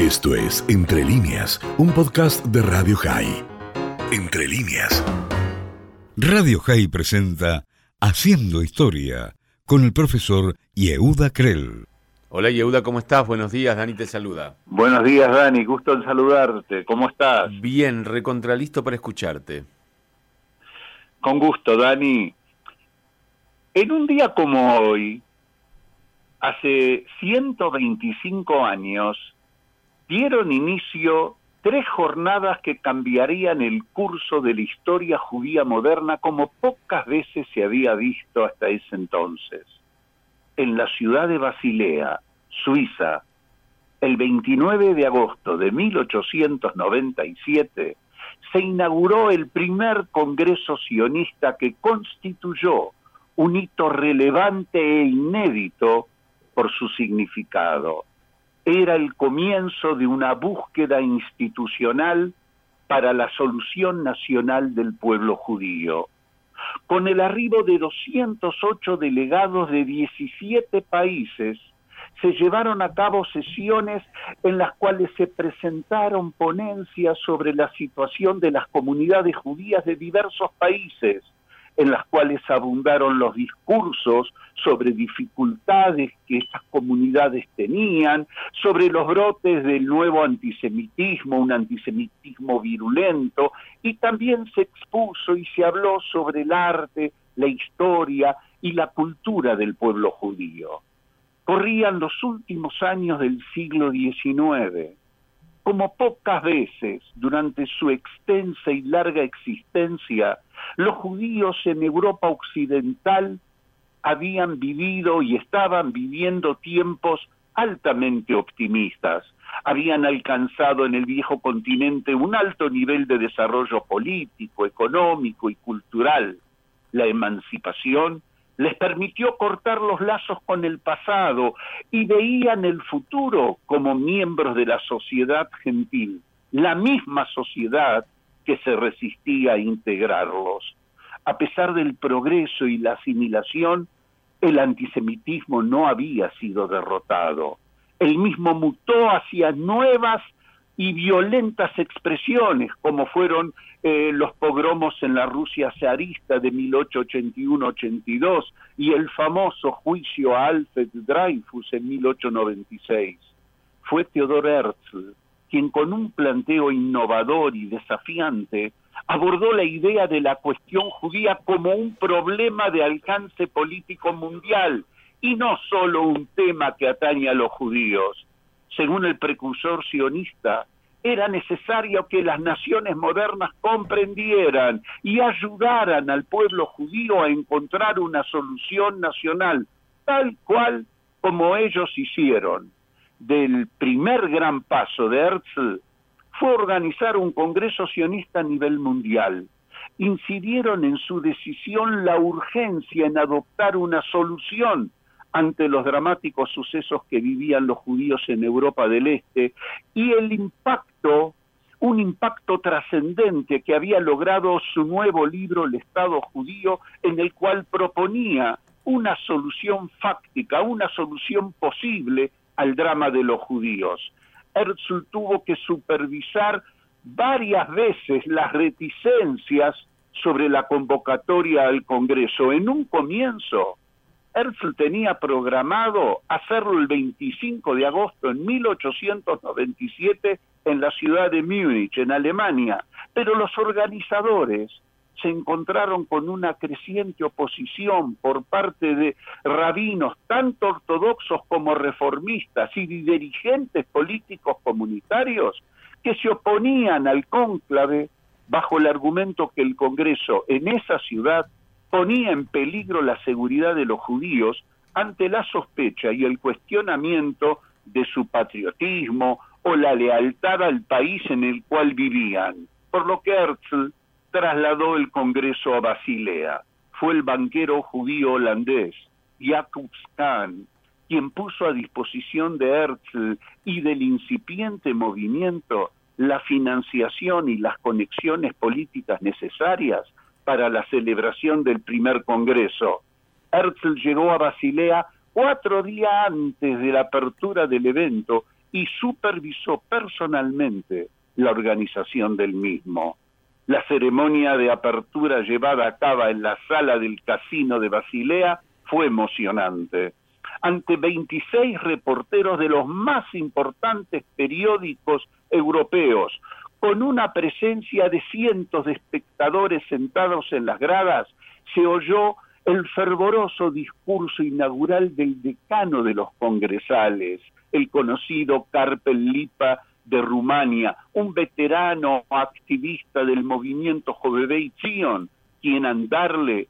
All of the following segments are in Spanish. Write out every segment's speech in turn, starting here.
Esto es Entre líneas, un podcast de Radio High. Entre líneas. Radio High presenta Haciendo Historia con el profesor Yehuda Krell. Hola Yehuda, ¿cómo estás? Buenos días, Dani te saluda. Buenos días, Dani, gusto en saludarte. ¿Cómo estás? Bien, recontralisto para escucharte. Con gusto, Dani. En un día como hoy, hace 125 años, dieron inicio tres jornadas que cambiarían el curso de la historia judía moderna como pocas veces se había visto hasta ese entonces. En la ciudad de Basilea, Suiza, el 29 de agosto de 1897, se inauguró el primer Congreso sionista que constituyó un hito relevante e inédito por su significado. Era el comienzo de una búsqueda institucional para la solución nacional del pueblo judío. Con el arribo de 208 delegados de 17 países, se llevaron a cabo sesiones en las cuales se presentaron ponencias sobre la situación de las comunidades judías de diversos países, en las cuales abundaron los discursos sobre dificultades que estas comunidades tenían, sobre los brotes del nuevo antisemitismo, un antisemitismo virulento, y también se expuso y se habló sobre el arte, la historia y la cultura del pueblo judío. Corrían los últimos años del siglo XIX como pocas veces durante su extensa y larga existencia, los judíos en Europa occidental habían vivido y estaban viviendo tiempos altamente optimistas. Habían alcanzado en el viejo continente un alto nivel de desarrollo político, económico y cultural. La emancipación les permitió cortar los lazos con el pasado y veían el futuro como miembros de la sociedad gentil, la misma sociedad que se resistía a integrarlos. A pesar del progreso y la asimilación, el antisemitismo no había sido derrotado. El mismo mutó hacia nuevas y violentas expresiones, como fueron eh, los pogromos en la Rusia zarista de 1881-82 y el famoso juicio a Alfred Dreyfus en 1896. Fue Theodor Herzl quien con un planteo innovador y desafiante abordó la idea de la cuestión judía como un problema de alcance político mundial y no solo un tema que atañe a los judíos según el precursor sionista, era necesario que las naciones modernas comprendieran y ayudaran al pueblo judío a encontrar una solución nacional, tal cual como ellos hicieron. Del primer gran paso de Herzl fue organizar un Congreso sionista a nivel mundial. Incidieron en su decisión la urgencia en adoptar una solución ante los dramáticos sucesos que vivían los judíos en Europa del Este y el impacto, un impacto trascendente que había logrado su nuevo libro El Estado judío, en el cual proponía una solución fáctica, una solución posible al drama de los judíos. Herzl tuvo que supervisar varias veces las reticencias sobre la convocatoria al Congreso. En un comienzo, Herzl tenía programado hacerlo el 25 de agosto en 1897 en la ciudad de Múnich, en Alemania, pero los organizadores se encontraron con una creciente oposición por parte de rabinos, tanto ortodoxos como reformistas y dirigentes políticos comunitarios, que se oponían al cónclave bajo el argumento que el Congreso en esa ciudad ponía en peligro la seguridad de los judíos ante la sospecha y el cuestionamiento de su patriotismo o la lealtad al país en el cual vivían, por lo que Herzl trasladó el Congreso a Basilea. Fue el banquero judío holandés Jacobs Kahn quien puso a disposición de Herzl y del incipiente movimiento la financiación y las conexiones políticas necesarias para la celebración del primer Congreso. Herzl llegó a Basilea cuatro días antes de la apertura del evento y supervisó personalmente la organización del mismo. La ceremonia de apertura llevada a cabo en la sala del casino de Basilea fue emocionante. Ante 26 reporteros de los más importantes periódicos europeos, con una presencia de cientos de espectadores sentados en las gradas, se oyó el fervoroso discurso inaugural del decano de los congresales, el conocido Carpel Lipa de Rumania, un veterano activista del movimiento Jovevei Zion, quien al darle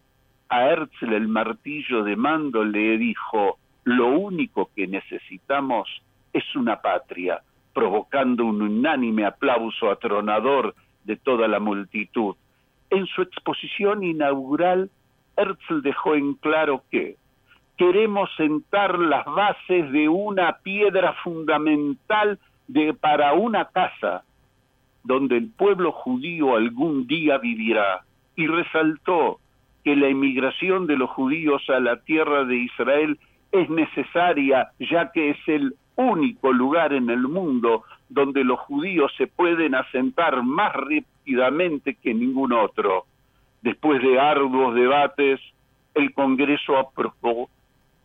a Herzl el martillo de mando le dijo, lo único que necesitamos es una patria, provocando un unánime aplauso atronador de toda la multitud. En su exposición inaugural, Herzl dejó en claro que queremos sentar las bases de una piedra fundamental de, para una casa donde el pueblo judío algún día vivirá, y resaltó que la emigración de los judíos a la tierra de Israel es necesaria, ya que es el único lugar en el mundo donde los judíos se pueden asentar más rápidamente que ningún otro. Después de arduos debates, el Congreso aprobó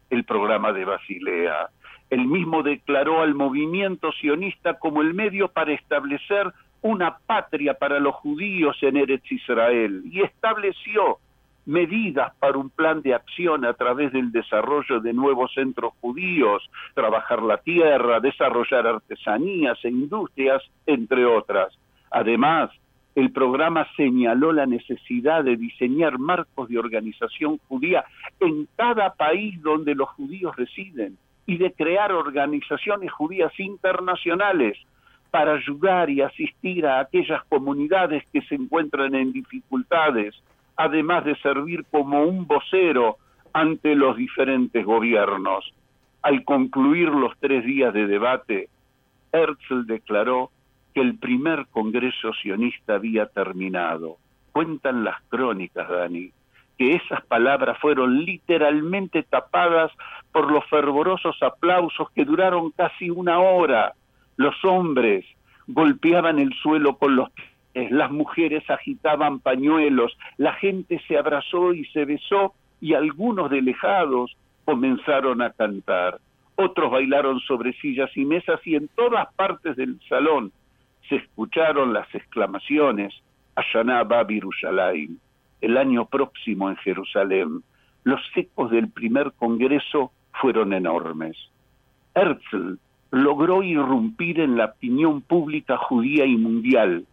el programa de Basilea. El mismo declaró al movimiento sionista como el medio para establecer una patria para los judíos en Eretz Israel y estableció medidas para un plan de acción a través del desarrollo de nuevos centros judíos, trabajar la tierra, desarrollar artesanías e industrias, entre otras. Además, el programa señaló la necesidad de diseñar marcos de organización judía en cada país donde los judíos residen y de crear organizaciones judías internacionales para ayudar y asistir a aquellas comunidades que se encuentran en dificultades, además de servir como un vocero ante los diferentes gobiernos. Al concluir los tres días de debate, Herzl declaró que el primer Congreso sionista había terminado. Cuentan las crónicas, Dani, que esas palabras fueron literalmente tapadas por los fervorosos aplausos que duraron casi una hora. Los hombres golpeaban el suelo con los las mujeres agitaban pañuelos, la gente se abrazó y se besó y algunos de lejados comenzaron a cantar. Otros bailaron sobre sillas y mesas y en todas partes del salón se escucharon las exclamaciones Hashanah Babirushalayim, el año próximo en Jerusalén. Los ecos del primer congreso fueron enormes. Herzl logró irrumpir en la opinión pública judía y mundial,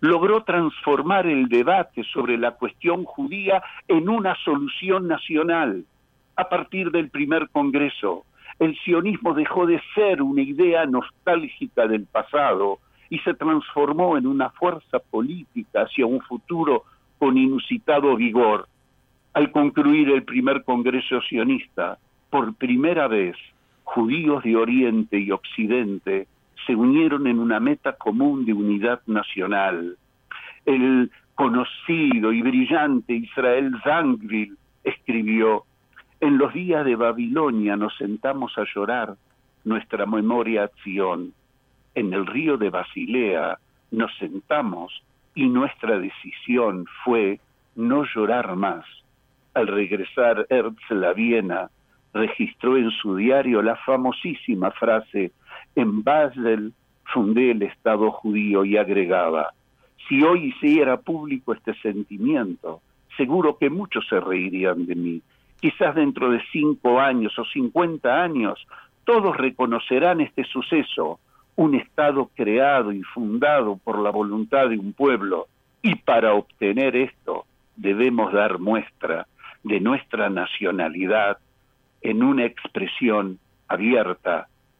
logró transformar el debate sobre la cuestión judía en una solución nacional. A partir del primer Congreso, el sionismo dejó de ser una idea nostálgica del pasado y se transformó en una fuerza política hacia un futuro con inusitado vigor. Al concluir el primer Congreso sionista, por primera vez, judíos de Oriente y Occidente se unieron en una meta común de unidad nacional. El conocido y brillante Israel Zangvil escribió, en los días de Babilonia nos sentamos a llorar nuestra memoria a en el río de Basilea nos sentamos y nuestra decisión fue no llorar más. Al regresar Herzl a Viena, registró en su diario la famosísima frase, en Basel fundé el Estado judío y agregaba, si hoy hiciera público este sentimiento, seguro que muchos se reirían de mí. Quizás dentro de cinco años o cincuenta años, todos reconocerán este suceso un Estado creado y fundado por la voluntad de un pueblo, y para obtener esto debemos dar muestra de nuestra nacionalidad en una expresión abierta